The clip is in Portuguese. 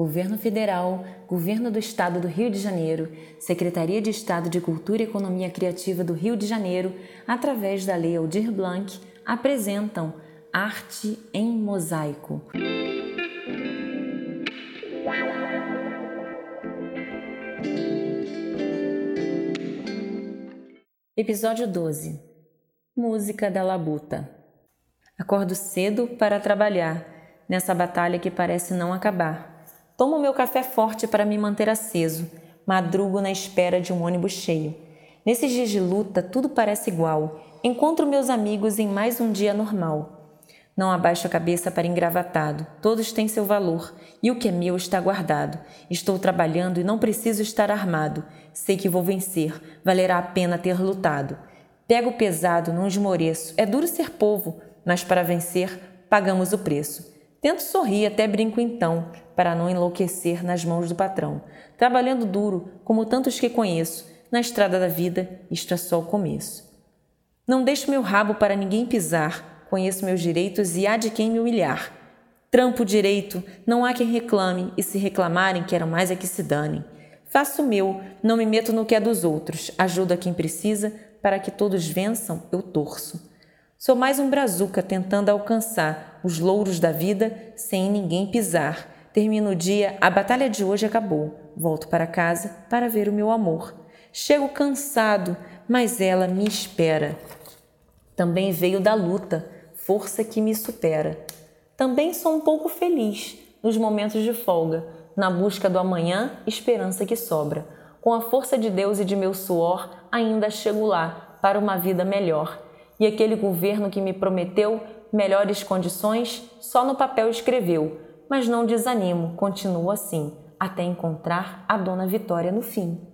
Governo Federal, Governo do Estado do Rio de Janeiro, Secretaria de Estado de Cultura e Economia Criativa do Rio de Janeiro, através da Lei Aldir Blanc, apresentam Arte em Mosaico. Episódio 12 Música da Labuta Acordo cedo para trabalhar, nessa batalha que parece não acabar. Tomo meu café forte para me manter aceso. Madrugo na espera de um ônibus cheio. Nesses dias de luta, tudo parece igual. Encontro meus amigos em mais um dia normal. Não abaixo a cabeça para engravatado. Todos têm seu valor e o que é meu está guardado. Estou trabalhando e não preciso estar armado. Sei que vou vencer. Valerá a pena ter lutado. Pego pesado, não esmoreço. É duro ser povo, mas para vencer, pagamos o preço. Tento sorrir, até brinco então, para não enlouquecer nas mãos do patrão. Trabalhando duro, como tantos que conheço, na estrada da vida, isto é só o começo. Não deixo meu rabo para ninguém pisar, conheço meus direitos e há de quem me humilhar. Trampo direito, não há quem reclame, e se reclamarem, quero mais é que se danem. Faço o meu, não me meto no que é dos outros, ajudo a quem precisa, para que todos vençam, eu torço. Sou mais um brazuca tentando alcançar os louros da vida sem ninguém pisar. Termino o dia, a batalha de hoje acabou. Volto para casa para ver o meu amor. Chego cansado, mas ela me espera. Também veio da luta, força que me supera. Também sou um pouco feliz nos momentos de folga, na busca do amanhã, esperança que sobra. Com a força de Deus e de meu suor, ainda chego lá para uma vida melhor e aquele governo que me prometeu melhores condições só no papel escreveu, mas não desanimo, continuo assim, até encontrar a Dona Vitória no fim.